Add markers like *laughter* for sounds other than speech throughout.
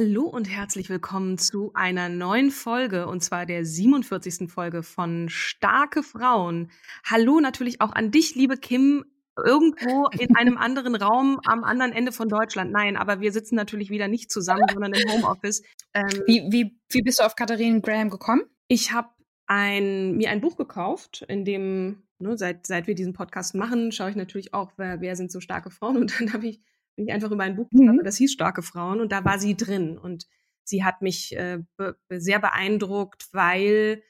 Hallo und herzlich willkommen zu einer neuen Folge und zwar der 47. Folge von Starke Frauen. Hallo natürlich auch an dich, liebe Kim, irgendwo in einem anderen Raum am anderen Ende von Deutschland. Nein, aber wir sitzen natürlich wieder nicht zusammen, sondern im Homeoffice. Ähm, wie, wie, wie bist du auf Katharine Graham gekommen? Ich habe ein, mir ein Buch gekauft, in dem, ne, seit, seit wir diesen Podcast machen, schaue ich natürlich auch, wer, wer sind so starke Frauen. Und dann habe ich bin ich einfach über ein Buch mhm. das hieß Starke Frauen und da war sie drin und sie hat mich äh, be sehr beeindruckt, weil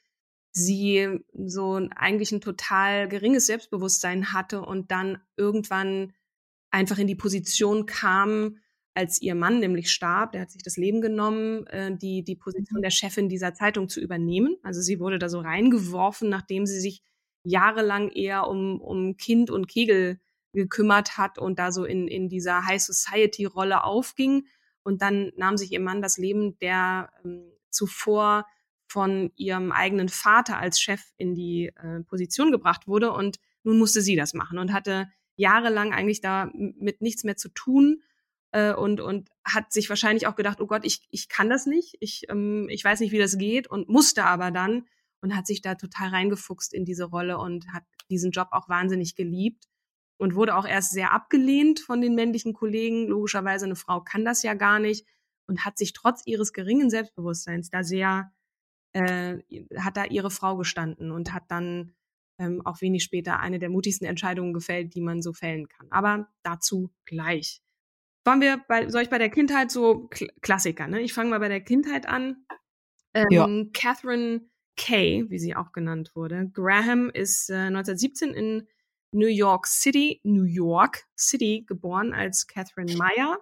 sie so eigentlich ein total geringes Selbstbewusstsein hatte und dann irgendwann einfach in die Position kam, als ihr Mann nämlich starb, der hat sich das Leben genommen, äh, die, die Position mhm. der Chefin dieser Zeitung zu übernehmen. Also sie wurde da so reingeworfen, nachdem sie sich jahrelang eher um, um Kind und Kegel gekümmert hat und da so in, in dieser High Society Rolle aufging. Und dann nahm sich ihr Mann das Leben, der ähm, zuvor von ihrem eigenen Vater als Chef in die äh, Position gebracht wurde. Und nun musste sie das machen und hatte jahrelang eigentlich da mit nichts mehr zu tun äh, und, und hat sich wahrscheinlich auch gedacht, oh Gott, ich, ich kann das nicht, ich, ähm, ich weiß nicht, wie das geht und musste aber dann und hat sich da total reingefuchst in diese Rolle und hat diesen Job auch wahnsinnig geliebt und wurde auch erst sehr abgelehnt von den männlichen Kollegen. Logischerweise, eine Frau kann das ja gar nicht und hat sich trotz ihres geringen Selbstbewusstseins da sehr, äh, hat da ihre Frau gestanden und hat dann ähm, auch wenig später eine der mutigsten Entscheidungen gefällt, die man so fällen kann. Aber dazu gleich. Wollen wir bei, soll ich bei der Kindheit so Kl Klassiker, ne? Ich fange mal bei der Kindheit an. Ähm, ja. Catherine Kay, wie sie auch genannt wurde. Graham ist äh, 1917 in New York City, New York City geboren als Catherine Meyer.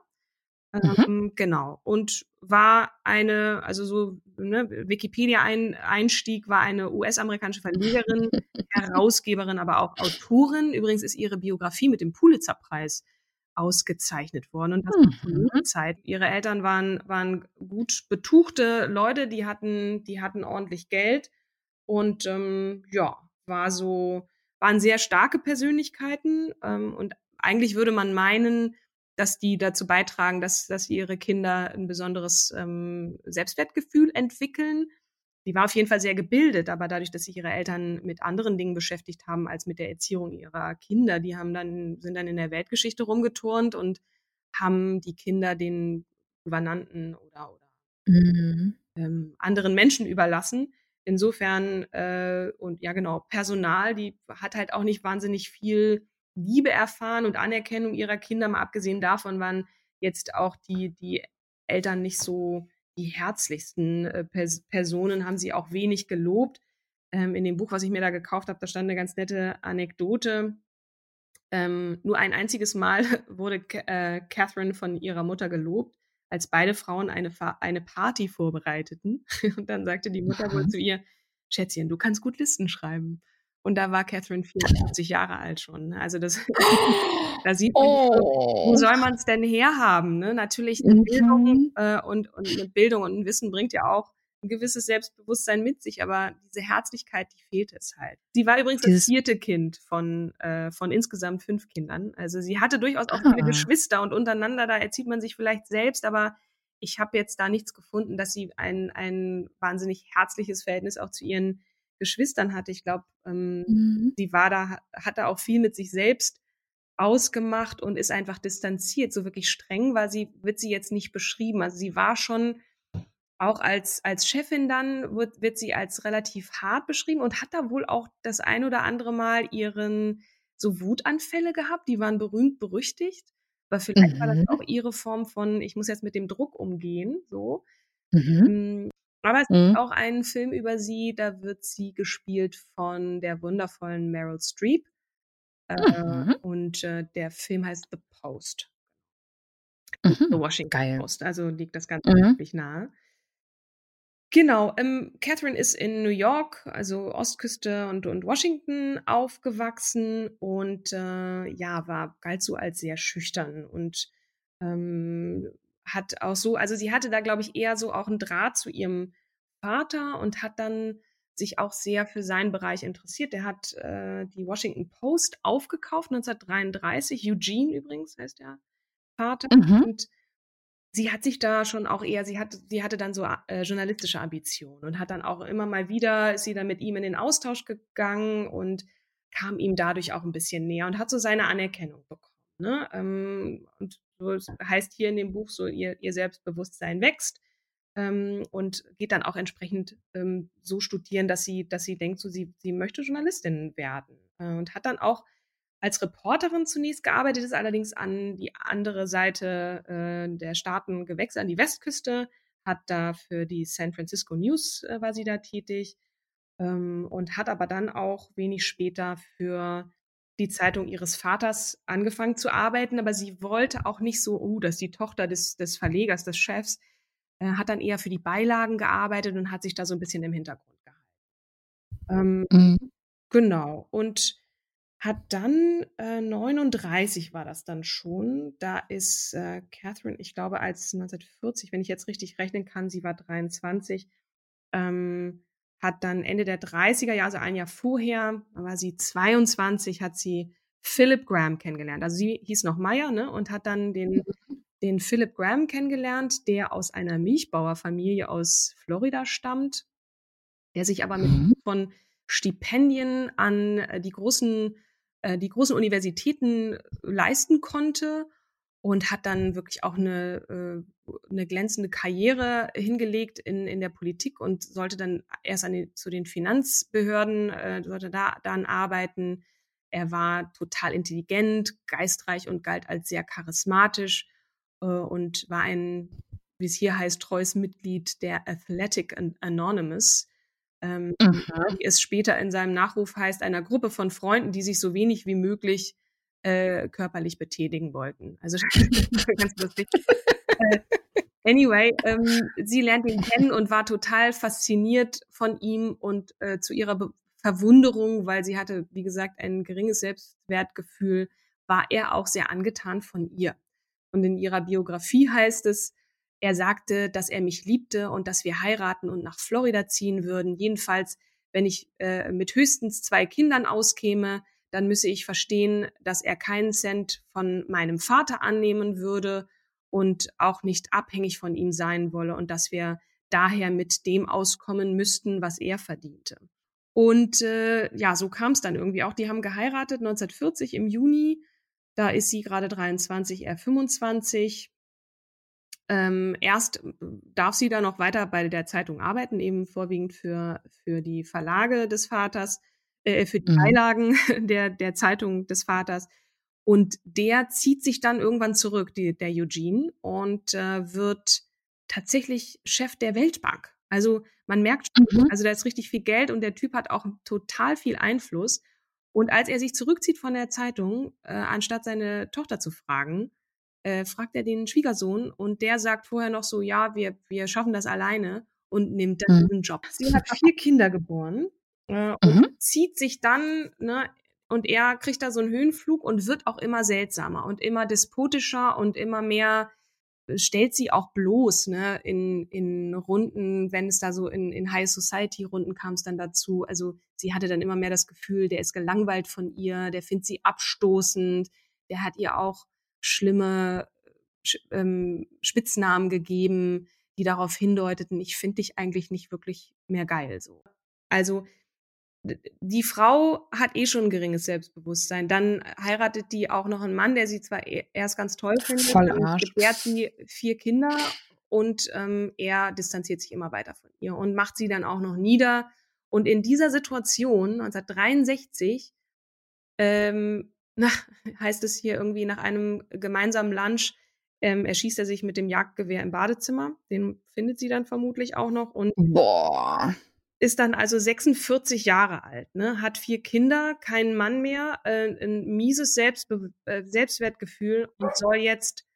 Mhm. Ähm, genau. Und war eine, also so, ne, Wikipedia-Einstieg war eine US-amerikanische Verlegerin, *laughs* Herausgeberin, aber auch Autorin. Übrigens ist ihre Biografie mit dem Pulitzer-Preis ausgezeichnet worden. Und das mhm. zur Zeit. Ihre Eltern waren, waren gut betuchte Leute, die hatten, die hatten ordentlich Geld. Und ähm, ja, war so, waren sehr starke Persönlichkeiten ähm, und eigentlich würde man meinen, dass die dazu beitragen, dass, dass ihre Kinder ein besonderes ähm, Selbstwertgefühl entwickeln. Die war auf jeden Fall sehr gebildet, aber dadurch, dass sich ihre Eltern mit anderen Dingen beschäftigt haben als mit der Erziehung ihrer Kinder, die haben dann, sind dann in der Weltgeschichte rumgeturnt und haben die Kinder den Gouvernanten oder, oder mhm. ähm, anderen Menschen überlassen. Insofern, äh, und ja genau, Personal, die hat halt auch nicht wahnsinnig viel Liebe erfahren und Anerkennung ihrer Kinder, mal abgesehen davon waren jetzt auch die, die Eltern nicht so die herzlichsten äh, Pers Personen, haben sie auch wenig gelobt. Ähm, in dem Buch, was ich mir da gekauft habe, da stand eine ganz nette Anekdote. Ähm, nur ein einziges Mal *laughs* wurde äh, Catherine von ihrer Mutter gelobt als beide Frauen eine, eine Party vorbereiteten. *laughs* Und dann sagte die Mutter wohl zu ihr, Schätzchen, du kannst gut Listen schreiben. Und da war Catherine 54 Jahre alt schon. Ne? Also das, *laughs* da sieht man, oh. wo soll man es denn herhaben? Ne? Natürlich eine mhm. Bildung äh, und, und eine Bildung und ein Wissen bringt ja auch ein gewisses Selbstbewusstsein mit sich, aber diese Herzlichkeit, die fehlt es halt. Sie war übrigens Dieses das vierte Kind von, äh, von insgesamt fünf Kindern. Also sie hatte durchaus auch ah. viele Geschwister und untereinander, da erzieht man sich vielleicht selbst, aber ich habe jetzt da nichts gefunden, dass sie ein, ein wahnsinnig herzliches Verhältnis auch zu ihren Geschwistern hatte. Ich glaube, ähm, mhm. sie war da, hatte auch viel mit sich selbst ausgemacht und ist einfach distanziert. So wirklich streng war sie, wird sie jetzt nicht beschrieben. Also sie war schon auch als, als Chefin dann wird, wird sie als relativ hart beschrieben und hat da wohl auch das ein oder andere Mal ihren so Wutanfälle gehabt. Die waren berühmt berüchtigt. Aber vielleicht mhm. war das mhm. auch ihre Form von, ich muss jetzt mit dem Druck umgehen, so. Mhm. Ähm, aber es mhm. gibt auch einen Film über sie, da wird sie gespielt von der wundervollen Meryl Streep. Äh, mhm. Und äh, der Film heißt The Post. Mhm. The Washington Geil. Post. Also liegt das Ganze wirklich nahe. Genau, ähm, Catherine ist in New York, also Ostküste und, und Washington aufgewachsen und äh, ja, war galt so als sehr schüchtern und ähm, hat auch so, also sie hatte da, glaube ich, eher so auch einen Draht zu ihrem Vater und hat dann sich auch sehr für seinen Bereich interessiert. Der hat äh, die Washington Post aufgekauft, 1933. Eugene übrigens heißt der Vater. Mhm. Und sie hat sich da schon auch eher, sie hatte, sie hatte dann so äh, journalistische Ambitionen und hat dann auch immer mal wieder, ist sie dann mit ihm in den Austausch gegangen und kam ihm dadurch auch ein bisschen näher und hat so seine Anerkennung bekommen. Ne? Ähm, und so heißt hier in dem Buch so, ihr, ihr Selbstbewusstsein wächst ähm, und geht dann auch entsprechend ähm, so studieren, dass sie, dass sie denkt, so sie, sie möchte Journalistin werden. Äh, und hat dann auch als Reporterin zunächst gearbeitet, ist allerdings an die andere Seite äh, der Staaten gewechselt, an die Westküste, hat da für die San Francisco News äh, war sie da tätig ähm, und hat aber dann auch wenig später für die Zeitung ihres Vaters angefangen zu arbeiten, aber sie wollte auch nicht so, oh, dass die Tochter des, des Verlegers, des Chefs, äh, hat dann eher für die Beilagen gearbeitet und hat sich da so ein bisschen im Hintergrund gehalten. Ähm, mhm. Genau. Und hat dann äh, 39 war das dann schon. Da ist äh, Catherine, ich glaube, als 1940, wenn ich jetzt richtig rechnen kann, sie war 23, ähm, hat dann Ende der 30er Jahre, also ein Jahr vorher, war sie 22, hat sie Philip Graham kennengelernt. Also sie hieß noch Meyer, ne, und hat dann den mhm den Philip Graham kennengelernt, der aus einer Milchbauerfamilie aus Florida stammt, der sich aber mit mhm. von Stipendien an äh, die großen, äh, die großen Universitäten leisten konnte und hat dann wirklich auch eine, äh, eine glänzende Karriere hingelegt in, in der Politik und sollte dann erst an die, zu den Finanzbehörden, äh, sollte da dann arbeiten. Er war total intelligent, geistreich und galt als sehr charismatisch und war ein, wie es hier heißt, treues Mitglied der Athletic Anonymous. Ähm, mhm. Wie es später in seinem Nachruf heißt, einer Gruppe von Freunden, die sich so wenig wie möglich äh, körperlich betätigen wollten. Also *laughs* ganz lustig. äh, anyway, ähm, sie lernt ihn kennen und war total fasziniert von ihm und äh, zu ihrer Be Verwunderung, weil sie hatte, wie gesagt, ein geringes Selbstwertgefühl, war er auch sehr angetan von ihr. Und in ihrer Biografie heißt es, er sagte, dass er mich liebte und dass wir heiraten und nach Florida ziehen würden. Jedenfalls, wenn ich äh, mit höchstens zwei Kindern auskäme, dann müsse ich verstehen, dass er keinen Cent von meinem Vater annehmen würde und auch nicht abhängig von ihm sein wolle und dass wir daher mit dem auskommen müssten, was er verdiente. Und äh, ja, so kam es dann irgendwie auch. Die haben geheiratet 1940 im Juni da ist sie gerade 23, er 25. Ähm, erst darf sie dann noch weiter bei der Zeitung arbeiten, eben vorwiegend für, für die Verlage des Vaters, äh, für die mhm. Beilagen *laughs* der, der Zeitung des Vaters. Und der zieht sich dann irgendwann zurück, die, der Eugene, und äh, wird tatsächlich Chef der Weltbank. Also man merkt schon, mhm. also da ist richtig viel Geld und der Typ hat auch total viel Einfluss. Und als er sich zurückzieht von der Zeitung, äh, anstatt seine Tochter zu fragen, äh, fragt er den Schwiegersohn und der sagt vorher noch so, ja, wir, wir schaffen das alleine und nimmt dann mhm. diesen Job. Sie hat vier Kinder geboren äh, und mhm. zieht sich dann, ne, und er kriegt da so einen Höhenflug und wird auch immer seltsamer und immer despotischer und immer mehr stellt sie auch bloß, ne, in, in Runden, wenn es da so in, in High Society Runden kam es dann dazu. Also sie hatte dann immer mehr das Gefühl, der ist gelangweilt von ihr, der findet sie abstoßend, der hat ihr auch schlimme ähm, Spitznamen gegeben, die darauf hindeuteten, ich finde dich eigentlich nicht wirklich mehr geil, so. Also die Frau hat eh schon ein geringes Selbstbewusstsein. Dann heiratet die auch noch einen Mann, der sie zwar e-, erst ganz toll findet, Voll Arsch. gebärt sie vier Kinder und ähm, er distanziert sich immer weiter von ihr und macht sie dann auch noch nieder. Und in dieser Situation 1963 ähm, nach, heißt es hier irgendwie nach einem gemeinsamen Lunch ähm, erschießt er sich mit dem Jagdgewehr im Badezimmer. Den findet sie dann vermutlich auch noch und Boah. ist dann also 46 Jahre alt, ne? hat vier Kinder, keinen Mann mehr, äh, ein mieses Selbstbe äh, Selbstwertgefühl und soll jetzt,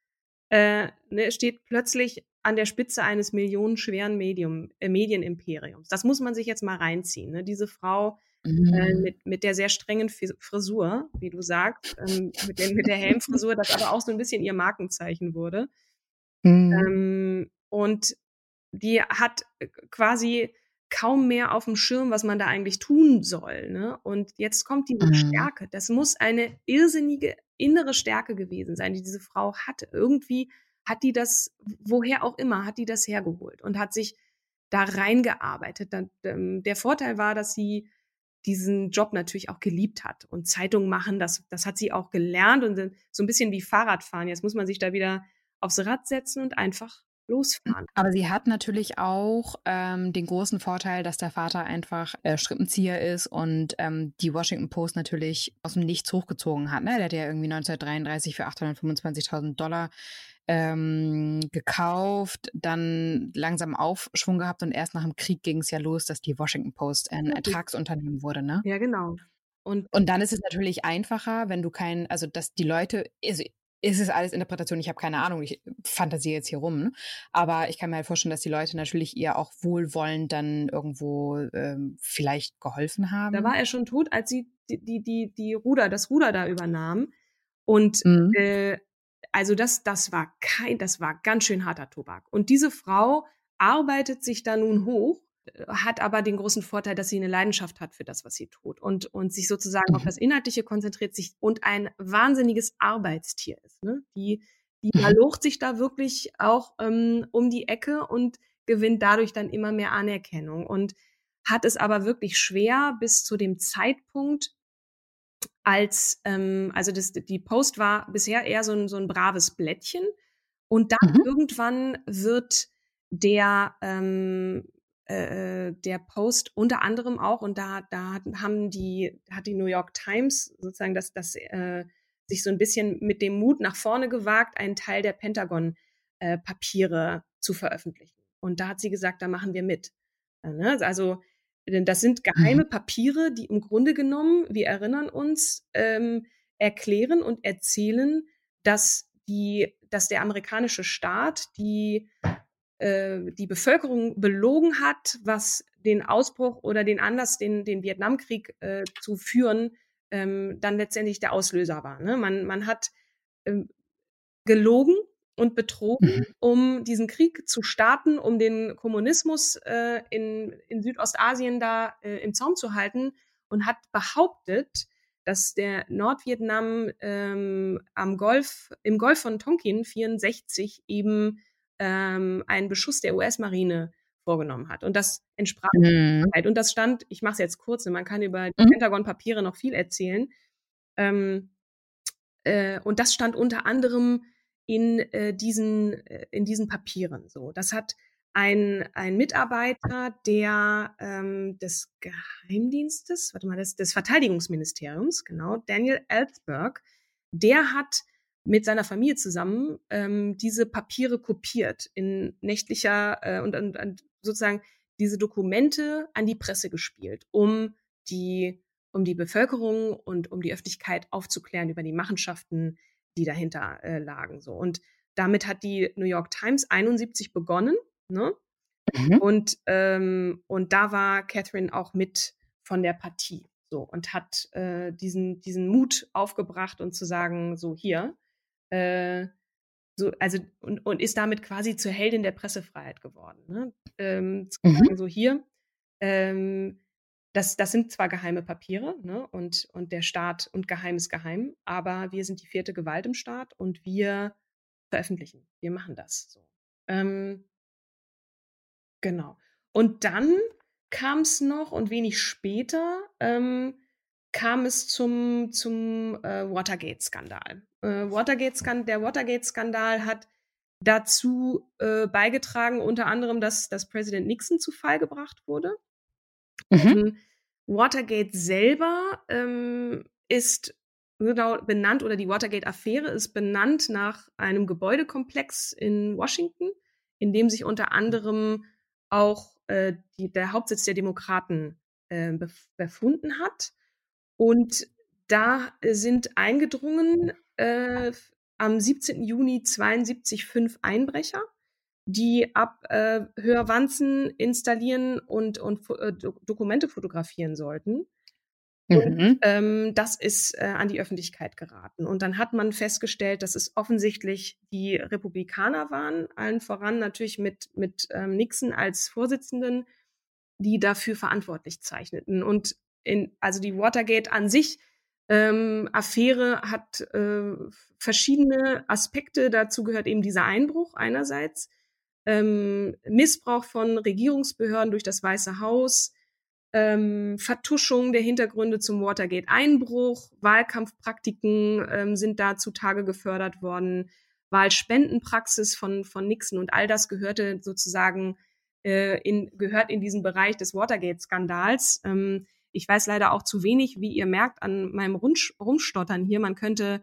äh, ne, steht plötzlich an der Spitze eines millionenschweren Medium, äh, Medienimperiums. Das muss man sich jetzt mal reinziehen. Ne? Diese Frau äh, Mhm. mit, mit der sehr strengen Frisur, wie du sagst, ähm, mit, der, mit der Helmfrisur, das aber auch so ein bisschen ihr Markenzeichen wurde. Mhm. Ähm, und die hat äh, quasi kaum mehr auf dem Schirm, was man da eigentlich tun soll. Ne? Und jetzt kommt diese Mhm. Stärke. Das muss eine irrsinnige innere Stärke gewesen sein, die diese Frau hatte. Irgendwie hat die das, woher auch immer, hat die das hergeholt und hat sich da reingearbeitet. Dann, ähm, der Vorteil war, dass sie diesen Job natürlich auch geliebt hat. Und Zeitung machen, das, das hat sie auch gelernt und so ein bisschen wie Fahrradfahren. Jetzt muss man sich da wieder aufs Rad setzen und einfach losfahren. Aber sie hat natürlich auch ähm, den großen Vorteil, dass der Vater einfach äh, Strippenzieher ist und ähm, die Washington Post natürlich aus dem Nichts hochgezogen hat. Ne? Der hat ja irgendwie 1933 für 825.000 Dollar ähm, gekauft, dann langsam Aufschwung gehabt und erst nach dem Krieg ging es ja los, dass die Washington Post ein Ertragsunternehmen wurde. Ne? Ja, genau. Und Und dann ist es natürlich einfacher, wenn du kein, also dass die Leute, also ist es alles Interpretation, ich habe keine Ahnung, ich fantasiere jetzt hier rum, ne? aber ich kann mir halt vorstellen, dass die Leute natürlich ihr auch wohlwollend dann irgendwo ähm, vielleicht geholfen haben. da war er schon tot, als sie die, die, die, die Ruder, das Ruder da übernahm. Und Mhm. äh, also das, das war kein, das war ganz schön harter Tobak. Und diese Frau arbeitet sich da nun hoch, äh, hat aber den großen Vorteil, dass sie eine Leidenschaft hat für das, was sie tut und, und sich sozusagen auf Mhm. das Inhaltliche konzentriert sich und ein wahnsinniges Arbeitstier ist. Ne? Die, die Mhm. malocht sich da wirklich auch ähm, um die Ecke und gewinnt dadurch dann immer mehr Anerkennung und hat es aber wirklich schwer bis zu dem Zeitpunkt, als, ähm, also das, die Post war bisher eher so ein, so ein braves Blättchen. Und dann Mhm. irgendwann wird der, ähm, äh, der Post unter anderem auch, und da, da hat- haben die, hat die New York Times sozusagen das, das äh, sich so ein bisschen mit dem Mut nach vorne gewagt, einen Teil der Pentagon-Papiere zu veröffentlichen. Und da hat sie gesagt, da machen wir mit. Äh, ne? Also denn das sind geheime Papiere, die im Grunde genommen, wir erinnern uns, ähm, erklären und erzählen, dass die, dass der amerikanische Staat die äh, die Bevölkerung belogen hat, was den Ausbruch oder den Anlass, den, den Vietnamkrieg äh, zu führen, ähm, dann letztendlich der Auslöser war. Ne? Man, man hat ähm, gelogen und betrogen, Mhm. um diesen Krieg zu starten, um den Kommunismus äh, in, in Südostasien da äh, im Zaum zu halten und hat behauptet, dass der Nordvietnam ähm, am Golf, im Golf von Tonkin 64 eben ähm, einen Beschuss der US-Marine vorgenommen hat. Und das entsprach Mhm. Wahrheit. Und das stand, ich mache es jetzt kurz, man kann über die Mhm. Pentagon-Papiere noch viel erzählen. Ähm, äh, und das stand unter anderem in äh, diesen äh, in diesen Papieren. So, das hat ein ein Mitarbeiter der ähm, des Geheimdienstes, warte mal, des, des Verteidigungsministeriums, genau, Daniel Ellsberg, der hat mit seiner Familie zusammen ähm, diese Papiere kopiert in nächtlicher äh, und, und, und sozusagen diese Dokumente an die Presse gespielt, um die um die Bevölkerung und um die Öffentlichkeit aufzuklären über die Machenschaften, die dahinter äh, lagen. So und damit hat die New York Times 71 begonnen, ne? Mhm. Und ähm, und da war Catherine auch mit von der Partie so und hat äh, diesen diesen Mut aufgebracht und zu sagen so hier äh, so also und, und ist damit quasi zur Heldin der Pressefreiheit geworden. Ne? Ähm, zu Mhm. sagen so hier ähm, das, das sind zwar geheime Papiere, ne? Und, und der Staat und Geheim ist geheim, aber wir sind die vierte Gewalt im Staat und wir veröffentlichen. Wir machen das so. Ähm, genau. Und dann kam es noch und wenig später ähm, kam es zum, zum äh, Watergate-Skandal. Äh, Watergate der Watergate-Skandal hat dazu äh, beigetragen, unter anderem, dass, dass Präsident Nixon zu Fall gebracht wurde. Mhm. Watergate selber ähm, ist genau benannt oder die Watergate-Affäre ist benannt nach einem Gebäudekomplex in Washington, in dem sich unter anderem auch äh, die, der Hauptsitz der Demokraten äh, befunden hat. Und da sind eingedrungen äh, am 17. Juni 72 fünf Einbrecher, die ab äh, Hörwanzen installieren und, und äh, Dokumente fotografieren sollten. Und mhm. ähm, das ist äh, an die Öffentlichkeit geraten. Und dann hat man festgestellt, dass es offensichtlich die Republikaner waren, allen voran natürlich mit, mit ähm, Nixon als Vorsitzenden, die dafür verantwortlich zeichneten. Und in, also die Watergate an sich ähm, Affäre hat äh, verschiedene Aspekte. Dazu gehört eben dieser Einbruch einerseits, ähm, Missbrauch von Regierungsbehörden durch das Weiße Haus, ähm, Vertuschung der Hintergründe zum Watergate-Einbruch, Wahlkampfpraktiken ähm, sind da zutage gefördert worden, Wahlspendenpraxis von, von Nixon und all das gehörte sozusagen äh, in, gehört in diesen Bereich des Watergate-Skandals. Ähm, ich weiß leider auch zu wenig, wie ihr merkt, an meinem Rumstottern hier. Man könnte,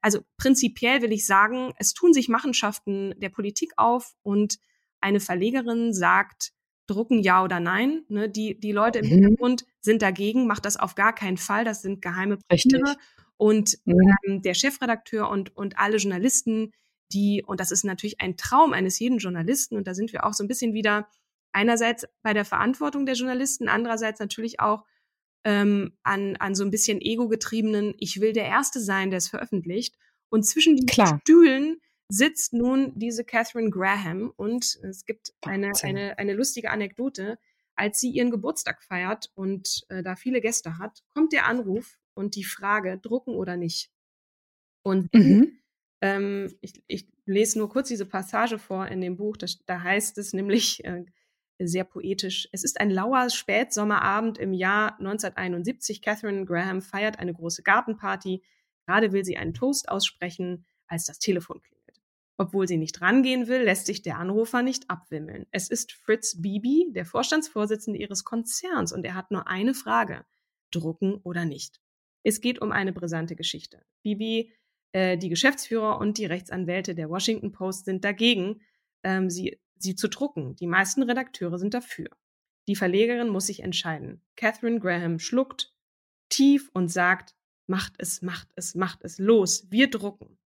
also prinzipiell will ich sagen, es tun sich Machenschaften der Politik auf und eine Verlegerin sagt, drucken ja oder nein. Ne? Die, die Leute im mhm. Hintergrund sind dagegen, macht das auf gar keinen Fall. Das sind geheime Papiere. Und mhm. ähm, der Chefredakteur und, und alle Journalisten, die, und das ist natürlich ein Traum eines jeden Journalisten, und da sind wir auch so ein bisschen wieder einerseits bei der Verantwortung der Journalisten, andererseits natürlich auch ähm, an, an so ein bisschen ego-getriebenen, ich will der Erste sein, der es veröffentlicht. Und zwischen den Klar. Stühlen sitzt nun diese Catherine Graham und es gibt eine, eine, eine lustige Anekdote. Als sie ihren Geburtstag feiert und äh, da viele Gäste hat, kommt der Anruf und die Frage, drucken oder nicht. Und mhm. ähm, ich, ich lese nur kurz diese Passage vor in dem Buch. Das, da heißt es nämlich äh, sehr poetisch. Es ist ein lauer Spätsommerabend im Jahr 1971. Catherine Graham feiert eine große Gartenparty. Gerade will sie einen Toast aussprechen, als das Telefon klingelt. Obwohl sie nicht rangehen will, lässt sich der Anrufer nicht abwimmeln. Es ist Fritz Bibi, der Vorstandsvorsitzende ihres Konzerns, und er hat nur eine Frage. Drucken oder nicht? Es geht um eine brisante Geschichte. Bibi, äh, die Geschäftsführer und die Rechtsanwälte der Washington Post sind dagegen, ähm, sie, sie zu drucken. Die meisten Redakteure sind dafür. Die Verlegerin muss sich entscheiden. Catherine Graham schluckt tief und sagt, macht es, macht es, macht es, los, wir drucken.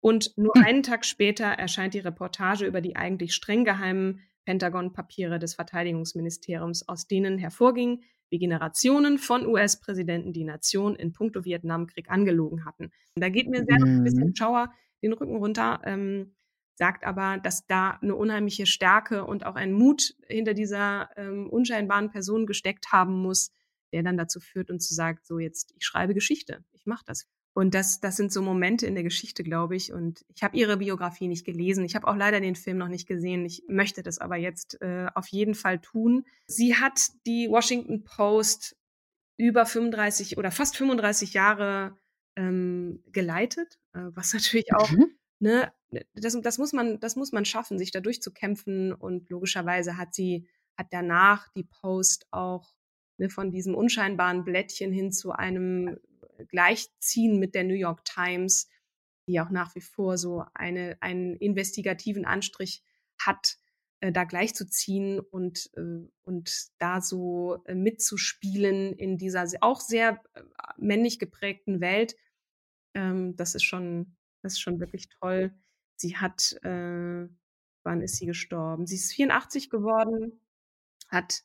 Und nur hm. einen Tag später erscheint die Reportage über die eigentlich streng geheimen Pentagon-Papiere des Verteidigungsministeriums, aus denen hervorging, wie Generationen von US-Präsidenten die Nation in puncto Vietnamkrieg angelogen hatten. da geht mir sehr mhm. ein bisschen mhm. Schauer den Rücken runter, ähm, sagt aber, dass da eine unheimliche Stärke und auch ein Mut hinter dieser ähm, unscheinbaren Person gesteckt haben muss, der dann dazu führt und zu sagt, so jetzt, ich schreibe Geschichte, ich mache das. Und das, das sind so Momente in der Geschichte, glaube ich. Und ich habe ihre Biografie nicht gelesen. Ich habe auch leider den Film noch nicht gesehen. Ich möchte das aber jetzt äh, auf jeden Fall tun. Sie hat die Washington Post über 35 oder fast 35 Jahre ähm, geleitet, äh, was natürlich auch, mhm. Ne, das, das, muss man, das muss man schaffen, sich da durchzukämpfen. Und logischerweise hat sie, hat danach die Post auch ne, von diesem unscheinbaren Blättchen hin zu einem gleichziehen mit der New York Times, die auch nach wie vor so eine, einen investigativen Anstrich hat, äh, da gleichzuziehen und, äh, und da so äh, mitzuspielen in dieser auch sehr äh, männlich geprägten Welt. Ähm, das ist schon, das ist schon wirklich toll. Sie hat, äh, wann ist sie gestorben? Sie ist 84 geworden, hat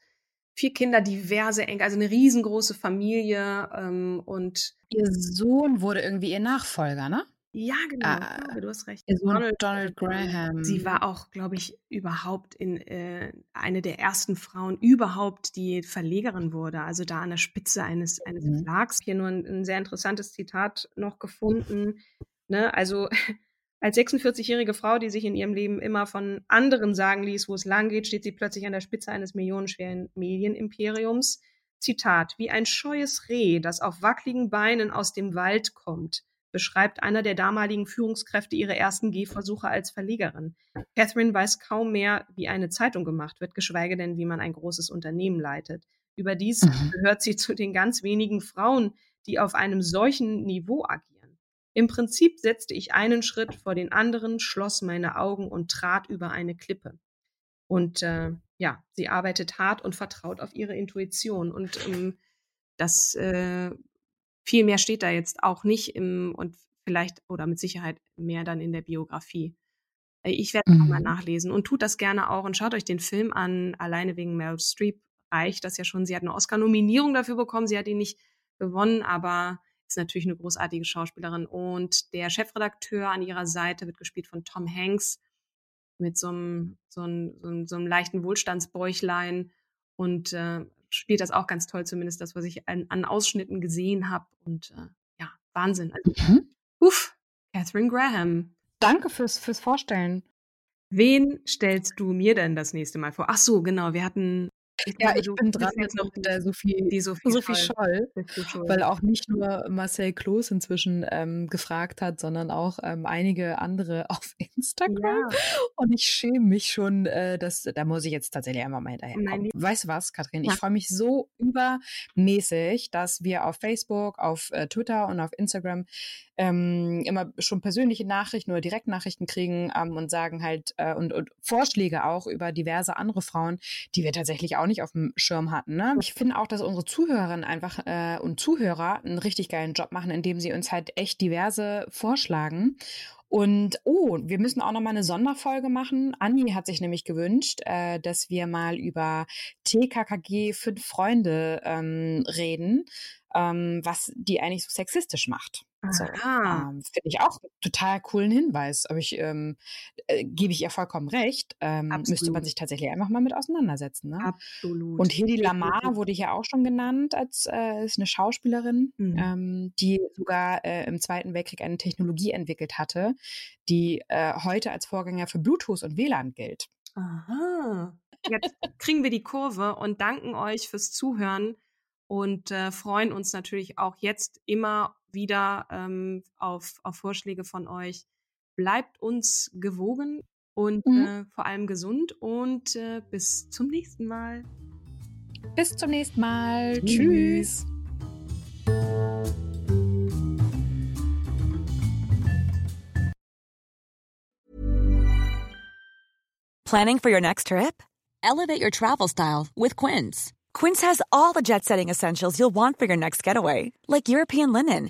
vier Kinder, diverse Enkel, also eine riesengroße Familie ähm, und ihr Sohn wurde irgendwie ihr Nachfolger, ne? Ja, genau. Glaube, du hast recht. Ihr Sohn Donald, Donald Graham. Sie war auch, glaube ich, überhaupt in äh, eine der ersten Frauen überhaupt, die Verlegerin wurde. Also da an der Spitze eines eines mhm. Verlags. Hier nur ein, ein, sehr interessantes Zitat noch gefunden. Ne? Also *laughs* Als 46-jährige Frau, die sich in ihrem Leben immer von anderen sagen ließ, wo es lang geht, steht sie plötzlich an der Spitze eines millionenschweren Medienimperiums. Zitat, wie ein scheues Reh, das auf wackligen Beinen aus dem Wald kommt, beschreibt einer der damaligen Führungskräfte ihre ersten Gehversuche als Verlegerin. Catherine weiß kaum mehr, wie eine Zeitung gemacht wird, geschweige denn, wie man ein großes Unternehmen leitet. Überdies mhm. gehört sie zu den ganz wenigen Frauen, die auf einem solchen Niveau agieren. Im Prinzip setzte ich einen Schritt vor den anderen, schloss meine Augen und trat über eine Klippe. Und äh, ja, sie arbeitet hart und vertraut auf ihre Intuition. Und ähm, das äh, viel mehr steht da jetzt auch nicht im und vielleicht oder mit Sicherheit mehr dann in der Biografie. Äh, ich werde mhm. mal nachlesen und tut das gerne auch und schaut euch den Film an. Alleine wegen Meryl Streep reicht das ja schon. Sie hat eine Oscar-Nominierung dafür bekommen. Sie hat ihn nicht gewonnen, aber ist natürlich eine großartige Schauspielerin. Und der Chefredakteur an ihrer Seite wird gespielt von Tom Hanks mit so einem, so einem, so einem, so einem leichten Wohlstandsbäuchlein und äh, spielt das auch ganz toll, zumindest das, was ich an, an Ausschnitten gesehen habe. Und äh, ja, Wahnsinn. Also, mhm. Uff, Catherine Graham. Danke fürs, fürs Vorstellen. Wen stellst du mir denn das nächste Mal vor? Ach so, genau, wir hatten ich ja, ich bin dran mit noch der Sophie, die Sophie, Sophie Scholl, Scholl, weil auch nicht nur Marcel Kloß inzwischen ähm, gefragt hat, sondern auch ähm, einige andere *laughs* auf Instagram. Ja. Und ich schäme mich schon, äh, dass, da muss ich jetzt tatsächlich einmal mal hinterher. Weißt du was, Katrin? Ja. Ich freue mich so übermäßig, dass wir auf Facebook, auf äh, Twitter und auf Instagram ähm, immer schon persönliche Nachrichten oder Direktnachrichten kriegen ähm, und sagen halt äh, und, und Vorschläge auch über diverse andere Frauen, die wir tatsächlich auch nicht auf dem Schirm hatten. Ne? Ich finde auch, dass unsere Zuhörerinnen einfach äh, und Zuhörer einen richtig geilen Job machen, indem sie uns halt echt diverse vorschlagen. Und oh, wir müssen auch noch mal eine Sonderfolge machen. Anni hat sich nämlich gewünscht, äh, dass wir mal über TKKG fünf Freunde ähm, reden, ähm, was die eigentlich so sexistisch macht. So, ähm, Finde ich auch einen total coolen Hinweis. Aber ich ähm, äh, gebe ich ihr vollkommen recht. Ähm, müsste man sich tatsächlich einfach mal mit auseinandersetzen. Ne? Absolut. Und Hedi Lamar wurde hier auch schon genannt als äh, ist eine Schauspielerin, mhm. ähm, die sogar äh, im Zweiten Weltkrieg eine Technologie entwickelt hatte, die äh, heute als Vorgänger für Bluetooth und WLAN gilt. Aha. Jetzt kriegen wir die Kurve und danken euch fürs Zuhören und äh, freuen uns natürlich auch jetzt immer wieder ähm, auf, auf Vorschläge von euch. Bleibt uns gewogen und mhm. äh, vor allem gesund und äh, bis zum nächsten Mal. Bis zum nächsten Mal. Tschüss. Tschüss. Planning for your next trip? Elevate your travel style with Quince. Quince has all the jet setting essentials you'll want for your next getaway, like European linen